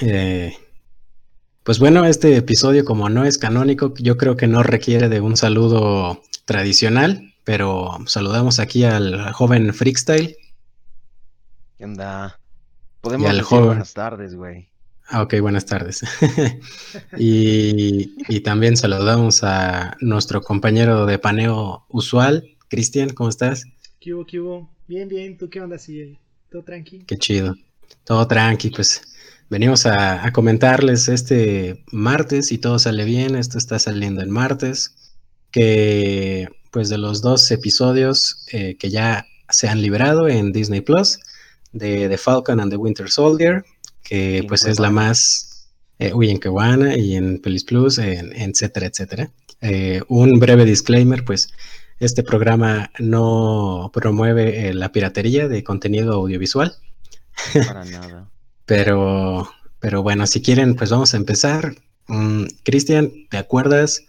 Eh, pues bueno, este episodio como no es canónico, yo creo que no requiere de un saludo tradicional, pero saludamos aquí al joven Freakstyle. ¿Qué onda? Podemos decir buenas tardes, güey. Ah, ok, buenas tardes. y, también saludamos a nuestro compañero de paneo usual, Cristian, ¿cómo estás? ¿Qué hubo, qué hubo? Bien, bien, ¿tú qué onda, sigue? ¿Todo tranqui? Qué chido. Todo tranqui, pues venimos a, comentarles este martes y todo sale bien, esto está saliendo el martes, que pues de los dos episodios eh, que ya se han liberado en Disney Plus, de The Falcon and the Winter Soldier, que pues es la más, eh, uy, en Kewana y en Pelis Plus, en, etcétera, etcétera. Eh, un breve disclaimer, pues este programa no promueve la piratería de contenido audiovisual. Para nada. Pero, pero bueno, si quieren, pues vamos a empezar. Mm, Cristian, ¿te acuerdas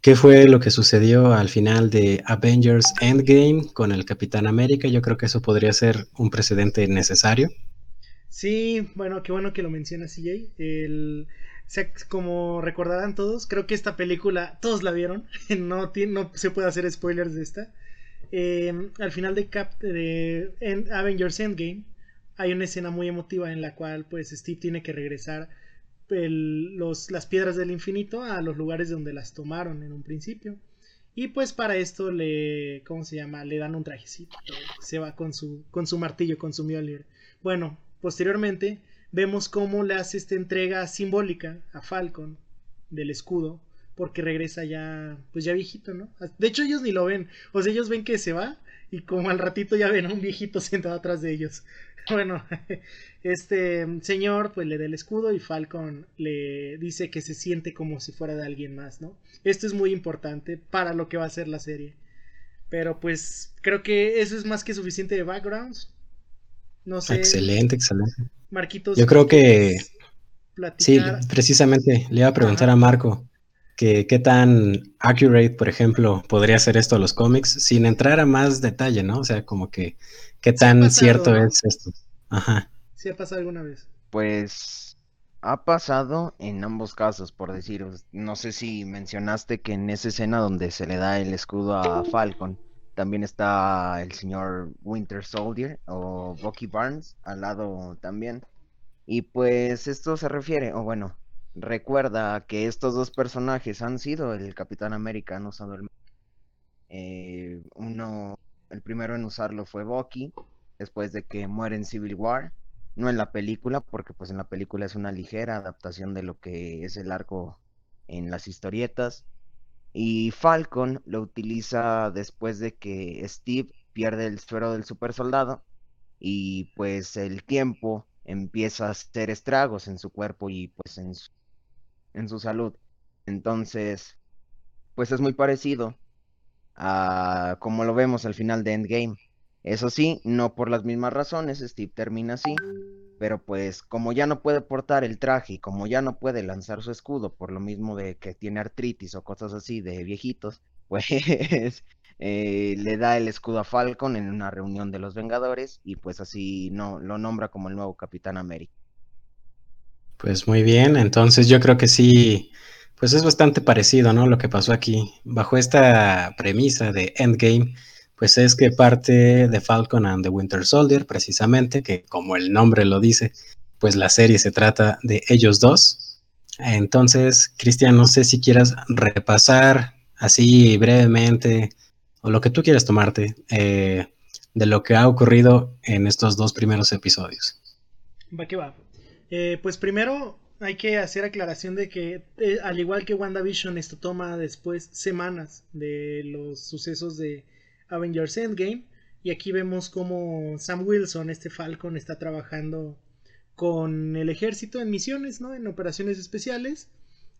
qué fue lo que sucedió al final de Avengers Endgame con el Capitán América? Yo creo que eso podría ser un precedente necesario. Sí, bueno, qué bueno que lo mencionas, CJ. El, como recordarán todos, creo que esta película, todos la vieron, no, no se puede hacer spoilers de esta. Em, al final de, Cap de Avengers Endgame hay una escena muy emotiva en la cual pues Steve tiene que regresar las piedras del infinito a los lugares donde las tomaron en un principio. Y pues para esto le, ¿cómo se llama? Le dan un trajecito. Se va con su, con su martillo, con su Mjolnir. Bueno, posteriormente vemos cómo le hace esta entrega simbólica a Falcon del escudo, porque regresa ya, pues ya viejito, ¿no? De hecho ellos ni lo ven, o sea, ellos ven que se va y como al ratito ya ven a un viejito sentado atrás de ellos. Bueno, este señor pues le da el escudo y Falcon le dice que se siente como si fuera de alguien más, ¿no? Esto es muy importante para lo que va a ser la serie. Pero pues creo que eso es más que suficiente de backgrounds. No sé. Excelente, excelente. Marquitos. Yo creo que sí, precisamente le iba a preguntar a Marco que qué tan accurate, por ejemplo, podría ser esto a los cómics sin entrar a más detalle, ¿no? O sea, como que qué tan cierto es esto. Ajá. ¿Sí ha pasado alguna vez? Pues ha pasado en ambos casos, por decir, no sé si mencionaste que en esa escena donde se le da el escudo a Falcon, también está el señor Winter Soldier o Bucky Barnes al lado también. Y pues esto se refiere, o bueno, recuerda que estos dos personajes han sido el Capitán América, han usado el... Eh, uno, el primero en usarlo fue Bucky, después de que muere en Civil War, no en la película, porque pues en la película es una ligera adaptación de lo que es el arco en las historietas. Y Falcon lo utiliza después de que Steve pierde el suero del super soldado y pues el tiempo empieza a hacer estragos en su cuerpo y pues en su, en su salud. Entonces, pues es muy parecido a como lo vemos al final de Endgame. Eso sí, no por las mismas razones, Steve termina así, pero pues como ya no puede portar el traje y como ya no puede lanzar su escudo por lo mismo de que tiene artritis o cosas así de viejitos, pues eh, le da el escudo a Falcon en una reunión de los Vengadores y pues así no lo nombra como el nuevo Capitán América. Pues muy bien, entonces yo creo que sí, pues es bastante parecido, ¿no? Lo que pasó aquí. Bajo esta premisa de Endgame, pues es que parte de Falcon and the Winter Soldier, precisamente, que como el nombre lo dice, pues la serie se trata de ellos dos. Entonces, Cristian, no sé si quieras repasar así brevemente o lo que tú quieras tomarte eh, de lo que ha ocurrido en estos dos primeros episodios. Va que va. Eh, pues primero hay que hacer aclaración de que, eh, al igual que WandaVision, esto toma después semanas de los sucesos de Avengers Endgame. Y aquí vemos como Sam Wilson, este Falcon, está trabajando con el ejército en misiones, ¿no? En operaciones especiales.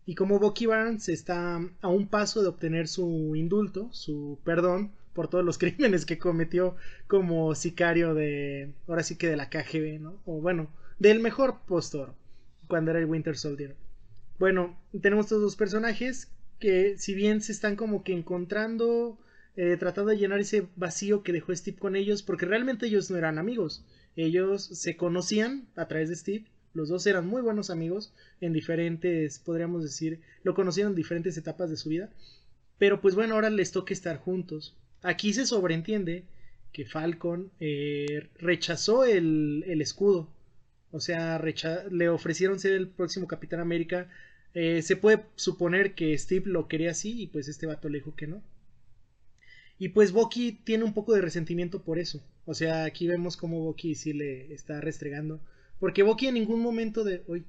Y como Bucky Barnes está a un paso de obtener su indulto, su perdón por todos los crímenes que cometió como sicario de, ahora sí que de la KGB, ¿no? O bueno, del mejor postor, cuando era el Winter Soldier. Bueno, tenemos estos dos personajes que si bien se están como que encontrando eh, tratando de llenar ese vacío que dejó Steve con ellos, porque realmente ellos no eran amigos. Ellos se conocían a través de Steve, Los dos eran muy buenos amigos en diferentes, podríamos decir, lo conocieron en diferentes etapas de su vida. Pero pues bueno, ahora les toca estar juntos. Aquí se sobreentiende que Falcon eh, rechazó el, escudo. O sea, le ofrecieron ser el próximo Capitán América. Eh, se puede suponer que Steve lo quería así y pues este vato le dijo que no. Y pues Bucky tiene un poco de resentimiento por eso. O sea, aquí vemos cómo Bucky sí le está restregando. Porque Bucky en ningún momento de... Uy,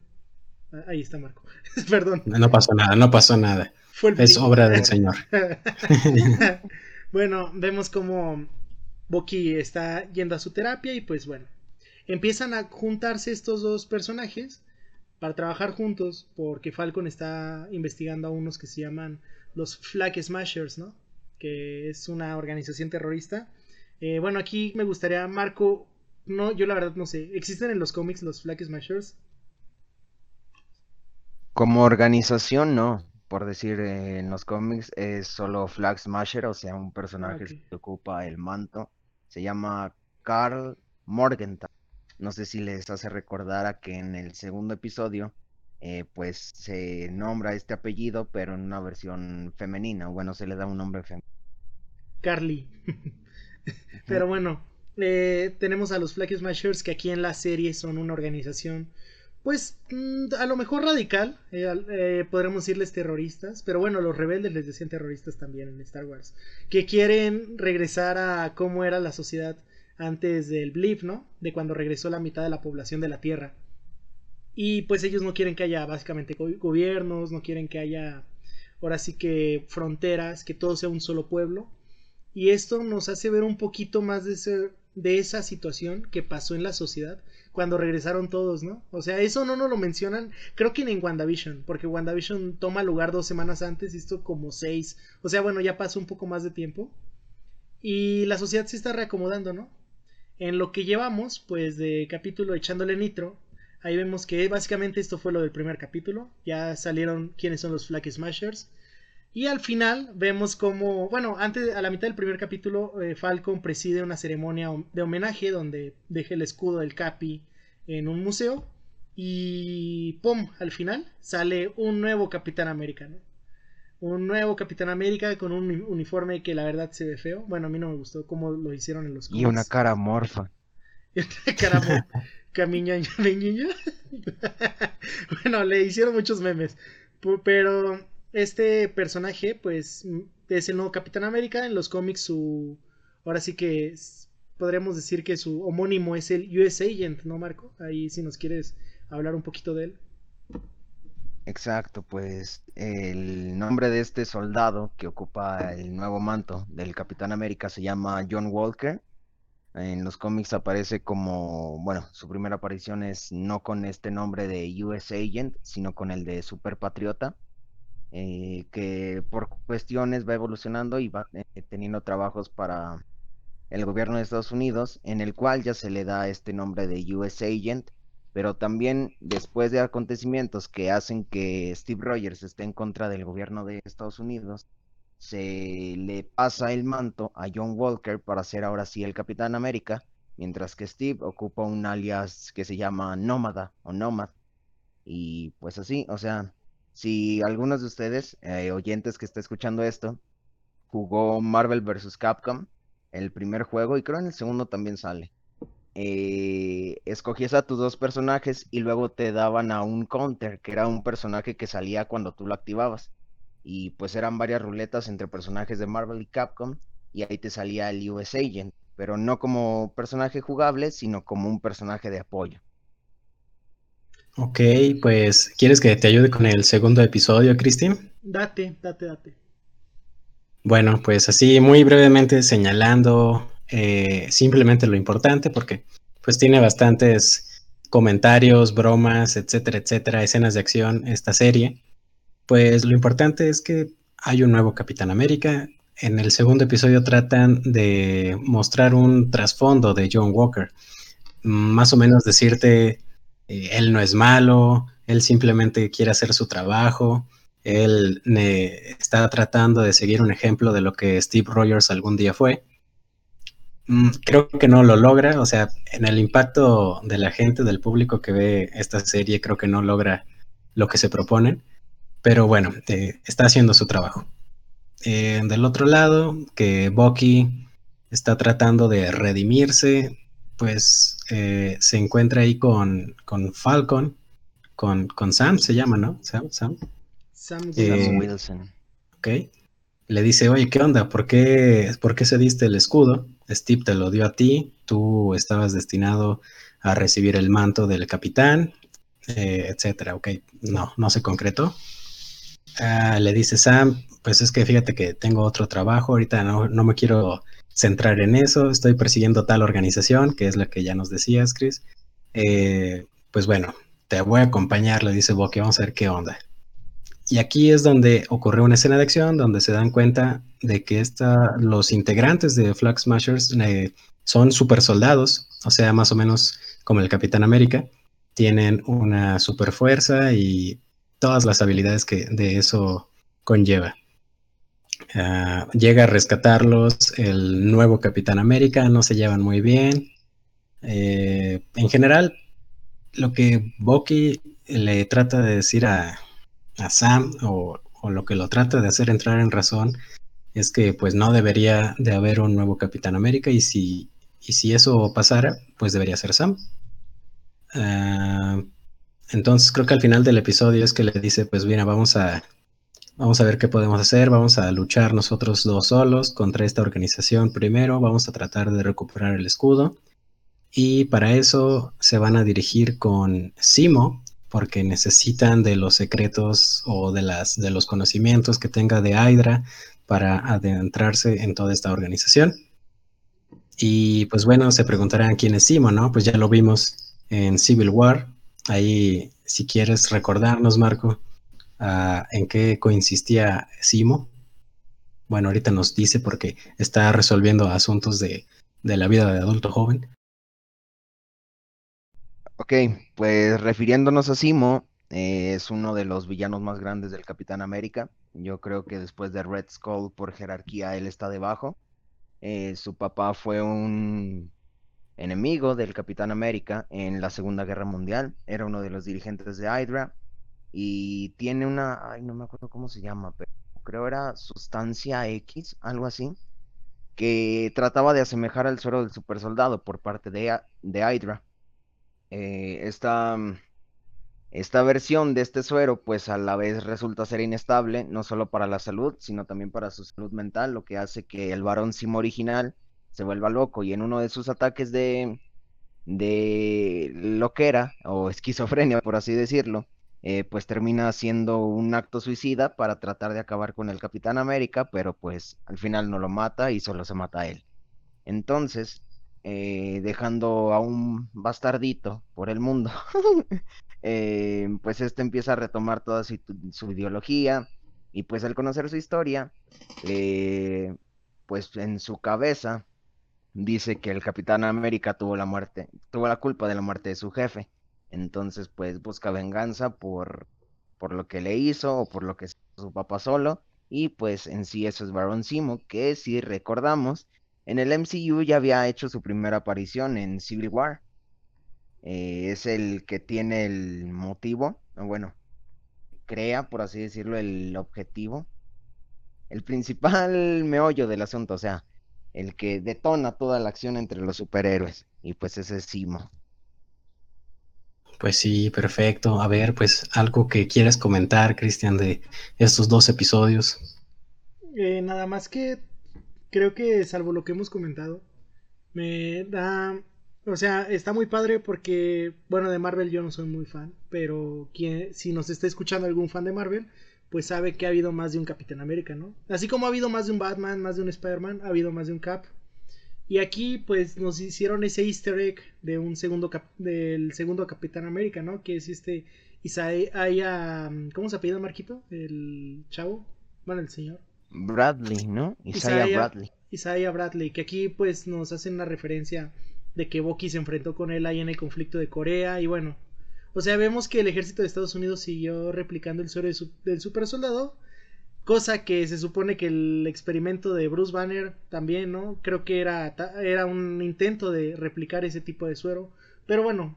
ah, ahí está Marco. Perdón. No pasó nada, no pasó nada. es obra del Señor. bueno, vemos cómo Bucky está yendo a su terapia y pues bueno, empiezan a juntarse estos dos personajes para trabajar juntos porque Falcon está investigando a unos que se llaman los Flag Smashers, ¿no? Que es una organización terrorista. Eh, bueno, aquí me gustaría, Marco, no, yo la verdad no sé, ¿existen en los cómics los Flag Smashers? Como organización, no por decir, eh, en los cómics es solo Flag Smasher, o sea, un personaje que ocupa el manto. Se llama Carl Morgenthau. No sé si les hace recordar a que en el segundo episodio, eh, pues se nombra este apellido, pero en una versión femenina. Bueno, se le da un nombre femenino. Carly. pero bueno, eh, tenemos a los Flag Smashers que aquí en la serie son una organización pues mm, a lo mejor radical, eh, eh, podríamos decirles terroristas, pero bueno, los rebeldes les decían terroristas también en Star Wars, que quieren regresar a cómo era la sociedad antes del blip, ¿no? De cuando regresó la mitad de la población de la Tierra. Y pues ellos no quieren que haya básicamente gobiernos, no quieren que haya ahora sí que fronteras, que todo sea un solo pueblo. Y esto nos hace ver un poquito más de, de esa situación que pasó en la sociedad cuando regresaron todos, ¿no? O sea, eso no nos lo mencionan, creo que ni en WandaVision, porque WandaVision toma lugar dos semanas antes y esto como seis. O sea, bueno, ya pasó un poco más de tiempo. Y la sociedad se está reacomodando, ¿no? En lo que llevamos, pues, de capítulo echándole nitro, ahí vemos que básicamente esto fue lo del primer capítulo. Ya salieron quiénes son los Flag Smashers. Y al final vemos como, bueno, antes, a la mitad del primer capítulo, eh, Falcon preside una ceremonia de homenaje donde deja el escudo del Capi en un museo. Y ¡pum! Al final sale un nuevo Capitán América, Un nuevo Capitán América con un uniforme que la verdad se ve feo. Bueno, a mí no me gustó cómo lo hicieron en los Y una cara morfa. cara morfa. bueno, le hicieron muchos memes. Pero este personaje, pues, es el nuevo Capitán América. En los cómics, su. Ahora sí que podríamos decir que su homónimo es el US Agent, ¿no, Marco? Ahí si nos quieres hablar un poquito de él. Exacto, pues el nombre de este soldado que ocupa el nuevo manto del Capitán América se llama John Walker. En los cómics aparece como, bueno, su primera aparición es no con este nombre de US Agent, sino con el de Super Patriota. Eh, que por cuestiones va evolucionando y va eh, teniendo trabajos para el gobierno de Estados Unidos, en el cual ya se le da este nombre de US Agent, pero también después de acontecimientos que hacen que Steve Rogers esté en contra del gobierno de Estados Unidos, se le pasa el manto a John Walker para ser ahora sí el Capitán América, mientras que Steve ocupa un alias que se llama Nómada o Nomad. Y pues así, o sea, si algunos de ustedes, eh, oyentes que está escuchando esto, jugó Marvel vs. Capcom, el primer juego, y creo en el segundo también sale. Eh, escogías a tus dos personajes y luego te daban a un counter, que era un personaje que salía cuando tú lo activabas. Y pues eran varias ruletas entre personajes de Marvel y Capcom, y ahí te salía el US Agent, pero no como personaje jugable, sino como un personaje de apoyo. Ok, pues, ¿quieres que te ayude con el segundo episodio, Cristian? Date, date, date. Bueno, pues así muy brevemente señalando eh, simplemente lo importante, porque pues tiene bastantes comentarios, bromas, etcétera, etcétera, escenas de acción esta serie. Pues lo importante es que hay un nuevo Capitán América. En el segundo episodio tratan de mostrar un trasfondo de John Walker. Más o menos decirte eh, él no es malo, él simplemente quiere hacer su trabajo, él está tratando de seguir un ejemplo de lo que Steve Rogers algún día fue. Mm, creo que no lo logra, o sea, en el impacto de la gente, del público que ve esta serie, creo que no logra lo que se propone, pero bueno, eh, está haciendo su trabajo. Eh, del otro lado, que Bucky está tratando de redimirse, pues eh, se encuentra ahí con, con Falcon, con, con, Sam, se llama, ¿no? Sam, Sam. Sam, eh, Wilson. Ok. Le dice, oye, ¿qué onda? ¿Por qué, ¿Por qué se diste el escudo? Steve te lo dio a ti, tú estabas destinado a recibir el manto del capitán, eh, etcétera. Ok, no, no se concretó. Ah, le dice Sam, pues es que fíjate que tengo otro trabajo, ahorita no, no me quiero centrar en eso, estoy persiguiendo tal organización, que es la que ya nos decías, Chris. Eh, pues bueno, te voy a acompañar, le dice Bucky, vamos a ver qué onda. Y aquí es donde ocurre una escena de acción donde se dan cuenta de que esta, los integrantes de Flag Smashers eh, son super soldados, o sea, más o menos como el Capitán América, tienen una super fuerza y todas las habilidades que de eso conlleva. Ah, llega a rescatarlos el nuevo Capitán América, no se llevan muy bien. Eh, en general, lo que Bucky le trata de decir a, Sam o, lo que lo trata de hacer entrar en razón es que pues no debería de haber un nuevo Capitán América y si, y si eso pasara, pues debería ser Sam. Ah, entonces creo que al final del episodio es que le dice, pues mira, vamos a, Vamos a ver qué podemos hacer. Vamos a luchar nosotros dos solos contra esta organización primero. Vamos a tratar de recuperar el escudo. Y para eso se van a dirigir con Simo, porque necesitan de los secretos o de, las, de los conocimientos que tenga de Hydra para adentrarse en toda esta organización. Y pues bueno, se preguntarán quién es Simo, ¿no? Pues ya lo vimos en Civil War. Ahí, si quieres recordarnos, Marco, en qué consistía Simo. Bueno, ahorita nos dice porque está resolviendo asuntos de, la vida de adulto joven. Ok, pues refiriéndonos a Simo, eh, es uno de los villanos más grandes del Capitán América. Yo creo que después de Red Skull, por jerarquía, él está debajo. Eh, su papá fue un enemigo del Capitán América en la Segunda Guerra Mundial. Era uno de los dirigentes de Hydra y tiene una, ay, no me acuerdo cómo se llama, pero creo era sustancia X, algo así, que trataba de asemejar al suero del super soldado por parte de, de Hydra. Eh, esta, esta versión de este suero, pues a la vez resulta ser inestable, no solo para la salud, sino también para su salud mental, lo que hace que el varón Simo original se vuelva loco y en uno de sus ataques de, de loquera o esquizofrenia, por así decirlo, eh, pues termina siendo un acto suicida para tratar de acabar con el Capitán América, pero pues al final no lo mata y solo se mata a él. Entonces, eh, dejando a un bastardito por el mundo, eh, pues este empieza a retomar toda su, ideología y pues al conocer su historia, pues en su cabeza dice que el Capitán América tuvo la muerte, tuvo la culpa de la muerte de su jefe entonces, pues busca venganza por, por lo que le hizo o por lo que hizo su papá solo. Y pues en sí eso es Baron Simo, que si recordamos, en el MCU ya había hecho su primera aparición en Civil War. Eh, es el que tiene el motivo, bueno, crea, por así decirlo, el objetivo. El principal meollo del asunto, o sea, el que detona toda la acción entre los superhéroes. Y pues ese es Simo. Pues sí, perfecto. A ver, pues algo que quieras comentar, Cristian, de estos dos episodios. Eh, nada más que creo que salvo lo que hemos comentado, me da... O sea, está muy padre porque, bueno, de Marvel yo no soy muy fan, pero quien, si nos está escuchando algún fan de Marvel, pues sabe que ha habido más de un Capitán América, ¿no? Así como ha habido más de un Batman, más de un Spider-Man, ha habido más de un Cap. Y aquí pues nos hicieron ese easter egg de un segundo del segundo Capitán América, ¿no? Que es este Isaiah, ¿cómo se apellida Marquito? El chavo, bueno, el señor. Bradley, ¿no? Isaiah, Bradley. Isaiah Bradley, que aquí pues nos hacen una referencia de que Bucky se enfrentó con él ahí en el conflicto de Corea y bueno, o sea, vemos que el ejército de Estados Unidos siguió replicando el suero del super soldado Cosa que se supone que el experimento de Bruce Banner también, ¿no? Creo que era, era un intento de replicar ese tipo de suero. Pero bueno,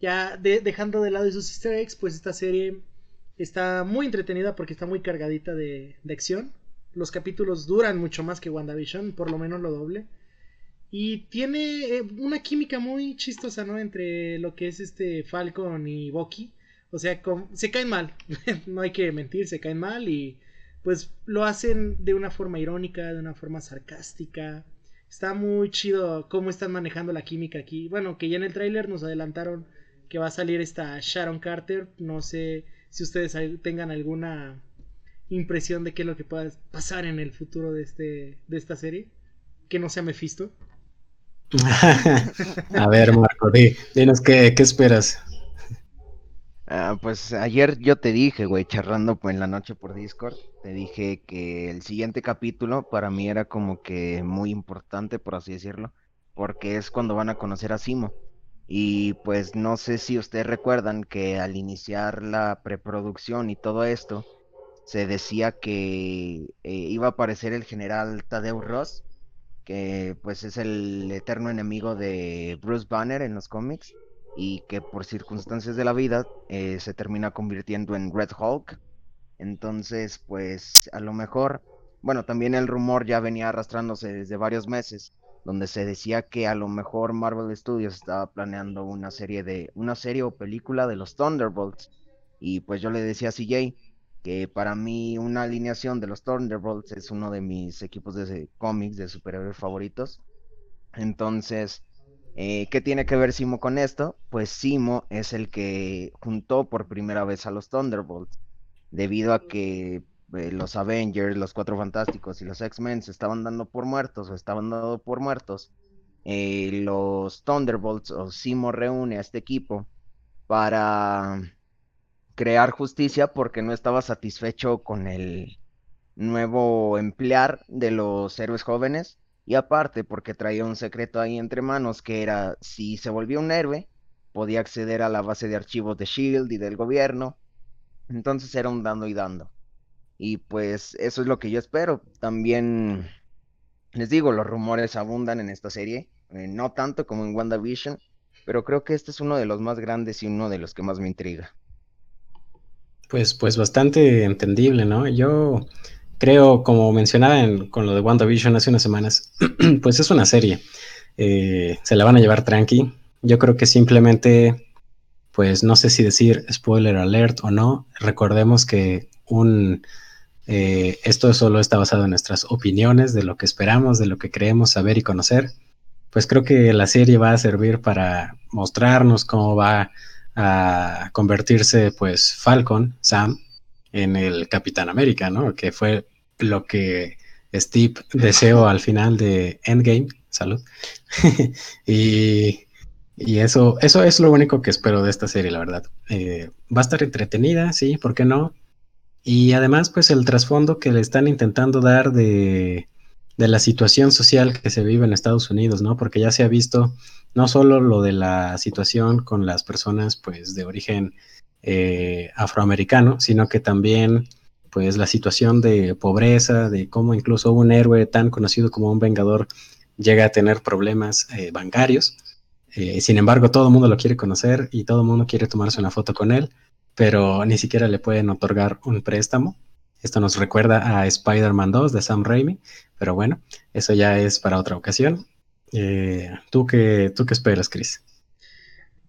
ya dejando de lado esos easter eggs, pues esta serie está muy entretenida porque está muy cargadita de, de acción. Los capítulos duran mucho más que WandaVision, por lo menos lo doble. Y tiene eh, una química muy chistosa, ¿no? Entre lo que es este Falcon y Bucky. O sea, se caen mal. no hay que mentir, se caen mal y pues lo hacen de una forma irónica, de una forma sarcástica. Está muy chido cómo están manejando la química aquí. Bueno, que ya en el tráiler nos adelantaron que va a salir esta Sharon Carter. No sé si ustedes tengan alguna impresión de qué es lo que pueda pasar en el futuro de, este, de esta serie. Que no sea Mephisto. a ver, Marco, dinos qué, esperas. Ah, pues ayer yo te dije, güey, charlando pues, en la noche por Discord, te dije que el siguiente capítulo para mí era como que muy importante, por así decirlo, porque es cuando van a conocer a Simo. Y pues no sé si ustedes recuerdan que al iniciar la preproducción y todo esto, se decía que eh, iba a aparecer el general Tadeu Ross, que pues es el eterno enemigo de Bruce Banner en los cómics y que por circunstancias de la vida eh, se termina convirtiendo en Red Hulk. Entonces, pues a lo mejor, bueno, también el rumor ya venía arrastrándose desde varios meses, donde se decía que a lo mejor Marvel Studios estaba planeando una serie de una serie o película de los Thunderbolts y pues yo le decía a CJ que para mí una alineación de los Thunderbolts es uno de mis equipos de cómics de superhéroes favoritos. Entonces, eh, ¿qué tiene que ver Simo con esto? Pues Simo es el que juntó por primera vez a los Thunderbolts, debido a que eh, los Avengers, los Cuatro Fantásticos y los X-Men se estaban dando por muertos o estaban dando por muertos. Eh, los Thunderbolts o Simo reúne a este equipo para crear justicia porque no estaba satisfecho con el nuevo emplear de los héroes jóvenes. Y aparte porque traía un secreto ahí entre manos que era si se volvía un héroe podía acceder a la base de archivos de Shield y del gobierno. Entonces era un dando y dando. Y pues eso es lo que yo espero. También les digo los rumores abundan en esta serie eh, no tanto como en WandaVision pero creo que este es uno de los más grandes y uno de los que más me intriga pues, pues bastante entendible, ¿no? Yo creo, como mencionaba con lo de WandaVision hace unas semanas, pues es una serie. Eh, se la van a llevar tranqui. Yo creo que simplemente, pues no sé si decir spoiler alert o no. Recordemos que un eh, esto solo está basado en nuestras opiniones de lo que esperamos, de lo que creemos saber y conocer. Pues creo que la serie va a servir para mostrarnos cómo va a convertirse pues Falcon, Sam, en el Capitán América, ¿no? Que fue lo que Steve deseó al final de Endgame, salud. y, eso, eso es lo único que espero de esta serie, la verdad. Eh, va a estar entretenida, sí, ¿por qué no? Y además, pues el trasfondo que le están intentando dar de de la situación social que se vive en Estados Unidos, ¿no? Porque ya se ha visto no solo lo de la situación con las personas, pues, de origen eh, afroamericano, sino que también, pues, la situación de pobreza, de cómo incluso un héroe tan conocido como un vengador llega a tener problemas eh, bancarios. Eh, sin embargo, todo el mundo lo quiere conocer y todo el mundo quiere tomarse una foto con él, pero ni siquiera le pueden otorgar un préstamo. Esto nos recuerda a Spider-Man 2 de Sam Raimi, pero bueno, eso ya es para otra ocasión. Eh, ¿tú, qué, ¿Tú qué esperas, Chris?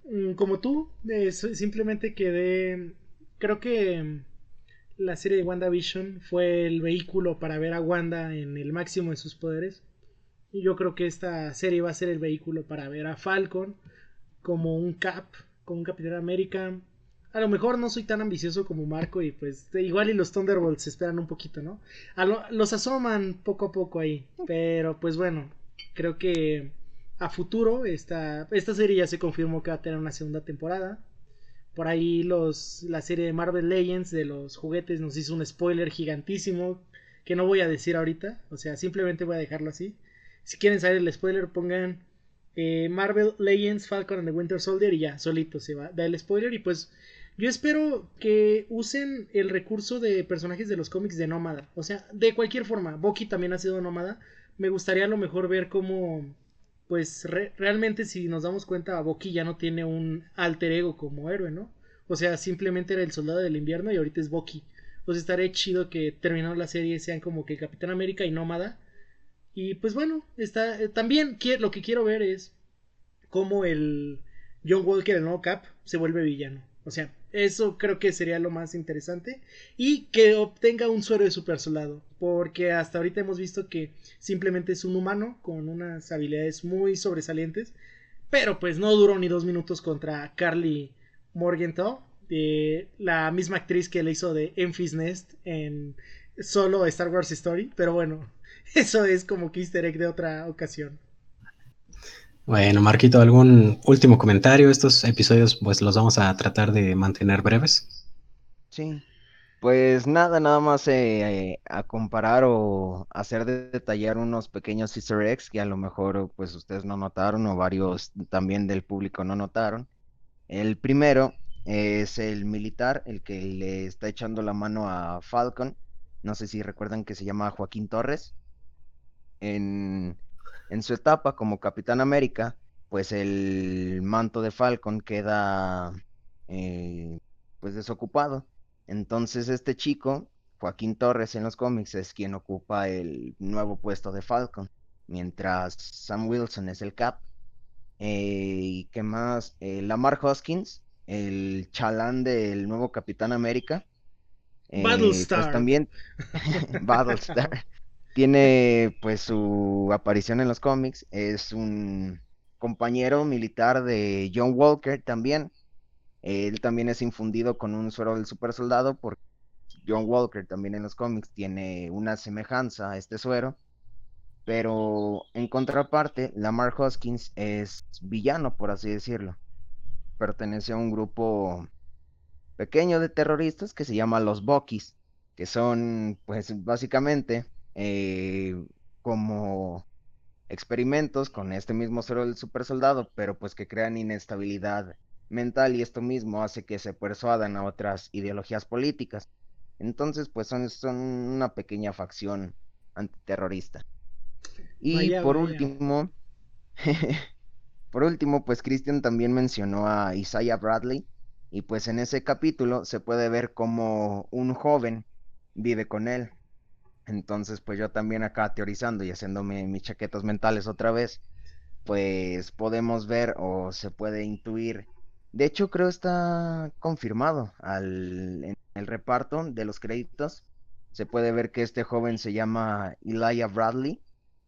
Mm, como tú, simplemente quedé. Creo que la serie de WandaVision fue el vehículo para ver a Wanda en el máximo de sus poderes. Y yo creo que esta serie va a ser el vehículo para ver a Falcon como un Cap, como un Capitán América, a lo mejor no soy tan ambicioso como Marco y pues igual y los Thunderbolts esperan un poquito, ¿no? los asoman poco a poco ahí, pero pues bueno, creo que a futuro esta, esta serie ya se confirmó que va a tener una segunda temporada. Por ahí los, la serie de Marvel Legends de los juguetes nos hizo un spoiler gigantísimo que no voy a decir ahorita, o sea, simplemente voy a dejarlo así. Si quieren saber el spoiler, pongan eh, Marvel Legends Falcon and the Winter Soldier y ya, solito se va, da el spoiler y pues yo espero que usen el recurso de personajes de los cómics de nómada, o sea, de cualquier forma, Bucky también ha sido nómada, me gustaría a lo mejor ver cómo pues realmente si nos damos cuenta Bucky ya no tiene un alter ego como héroe, ¿no? O sea, simplemente era el soldado del invierno y ahorita es Bucky. Pues estaría chido que terminando la serie sean como que Capitán América y Nómada y pues bueno, está, eh, también lo que quiero ver es cómo el John Walker, el nuevo Cap, se vuelve villano. O sea, eso creo que sería lo más interesante. Y que obtenga un suero de super soldado. Porque hasta ahorita hemos visto que simplemente es un humano con unas habilidades muy sobresalientes. Pero pues no duró ni dos minutos contra Carly Morgenthau. la misma actriz que le hizo de Enfys Nest en solo Star Wars Story. Pero bueno, Eso es como que easter egg de otra ocasión. Bueno, Marquito, ¿algún último comentario? Estos episodios pues los vamos a tratar de mantener breves. Sí, pues nada, nada más eh, a comparar o hacer de detallar unos pequeños easter eggs que a lo mejor pues ustedes no notaron o varios también del público no notaron. El primero es el militar, el que le está echando la mano a Falcon. No sé si recuerdan que se llama Joaquín Torres en, su etapa como Capitán América, pues el manto de Falcon queda eh, pues desocupado. Entonces este chico, Joaquín Torres en los cómics, es quien ocupa el nuevo puesto de Falcon, mientras Sam Wilson es el Cap. Eh, y qué más, eh, Lamar Hoskins, el chalán del nuevo Capitán América. Battlestar. Pues también Battlestar tiene pues su aparición en los cómics, es un compañero militar de John Walker también. Él también es infundido con un suero del super soldado porque John Walker también en los cómics tiene una semejanza a este suero. Pero en contraparte, Lamar Hoskins es villano, por así decirlo. Pertenece a un grupo pequeño de terroristas que se llama los Buckies, que son pues básicamente eh, como experimentos con este mismo cero del super soldado, pero pues que crean inestabilidad mental y esto mismo hace que se persuadan a otras ideologías políticas. Entonces, pues son, son una pequeña facción antiterrorista. Y por último, por último, pues Christian también mencionó a Isaiah Bradley y pues en ese capítulo se puede ver como un joven vive con él. Entonces, pues yo también acá teorizando y haciéndome mis chaquetas mentales otra vez, pues podemos ver o se puede intuir. De hecho, creo está confirmado al, en el reparto de los créditos. Se puede ver que este joven se llama Elijah Bradley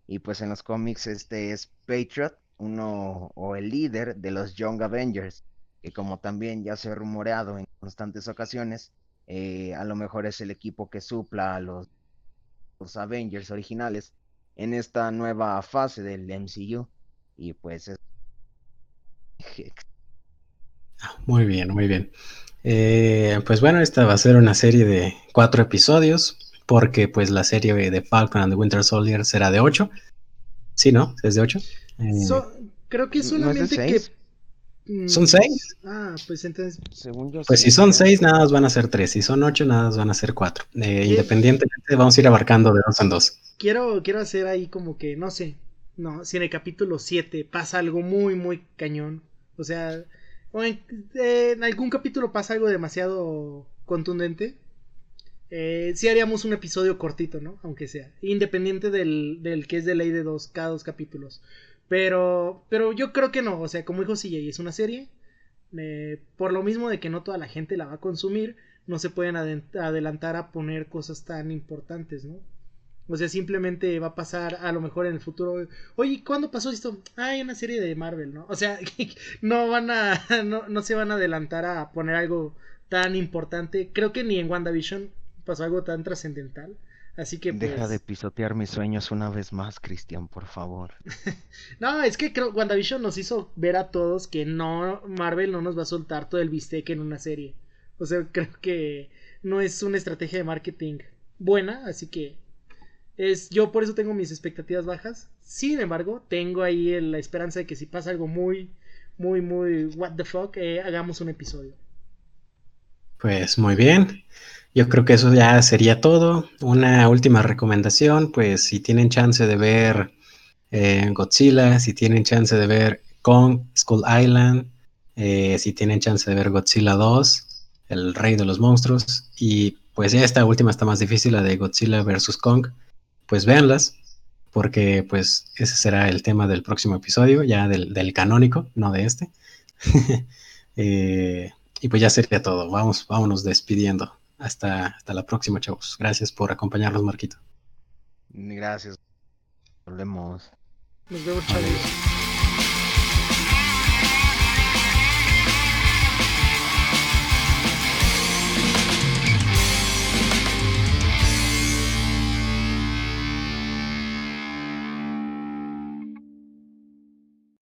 y pues en los cómics este es Patriot, uno o el líder de los Young Avengers, que como también ya se ha rumoreado en constantes ocasiones, eh, a lo mejor es el equipo que supla a los los Avengers originales en esta nueva fase del MCU. Y pues ah, Muy bien, muy bien. Eh, pues bueno, esta va a ser una serie de cuatro episodios, porque pues la serie de Falcon and the Winter Soldier será de ocho. Sí, ¿no? ¿Es de ocho? Eh, creo que solamente que Mm, ¿Son seis? Ah, pues entonces. pues si son seis, nada más van a ser tres. Si son ocho, nada más van a ser cuatro. Eh, independientemente, vamos a ir abarcando de dos en dos. Quiero, quiero hacer ahí como que, no sé. No, si en el capítulo 7 pasa algo muy, muy cañón. O sea, o en, algún capítulo pasa algo demasiado contundente. Eh, sí haríamos un episodio cortito, ¿no? Aunque sea. Independiente del, del que es de ley de dos, cada dos capítulos. Pero, pero yo creo que no, o sea, como dijo CJ, es una serie. Eh, por lo mismo de que no toda la gente la va a consumir, no se pueden adelantar a poner cosas tan importantes, ¿no? O sea, simplemente va a pasar a lo mejor en el futuro. Oye, ¿cuándo pasó esto? Hay una serie de Marvel, ¿no? O sea, no van a. No, no se van a adelantar a poner algo tan importante. Creo que ni en WandaVision pasó algo tan trascendental. Así que Deja pues de pisotear mis sueños una vez más, Cristian, por favor. no, es que creo WandaVision nos hizo ver a todos que no Marvel no nos va a soltar todo el bistec en una serie. O sea, creo que no es una estrategia de marketing buena, así que Es, yo por eso tengo mis expectativas bajas. Sin embargo, tengo ahí la esperanza de que si pasa algo muy, muy, muy, what the fuck, eh, hagamos un episodio. Pues muy bien. Yo creo que eso ya sería todo. Una última recomendación, pues si tienen chance de ver eh, Godzilla, si tienen chance de ver Kong, Skull Island, eh, si tienen chance de ver Godzilla 2, El Rey de los Monstruos, y pues ya esta última está más difícil, la de Godzilla vs. Kong, pues véanlas, porque pues ese será el tema del próximo episodio, ya del, canónico, no de este. Eh, y pues ya sería todo, vamos, vámonos despidiendo. Hasta, hasta la próxima, chavos. Gracias por acompañarnos, Marquito. Gracias. Nos vemos. Nos vemos, chavos.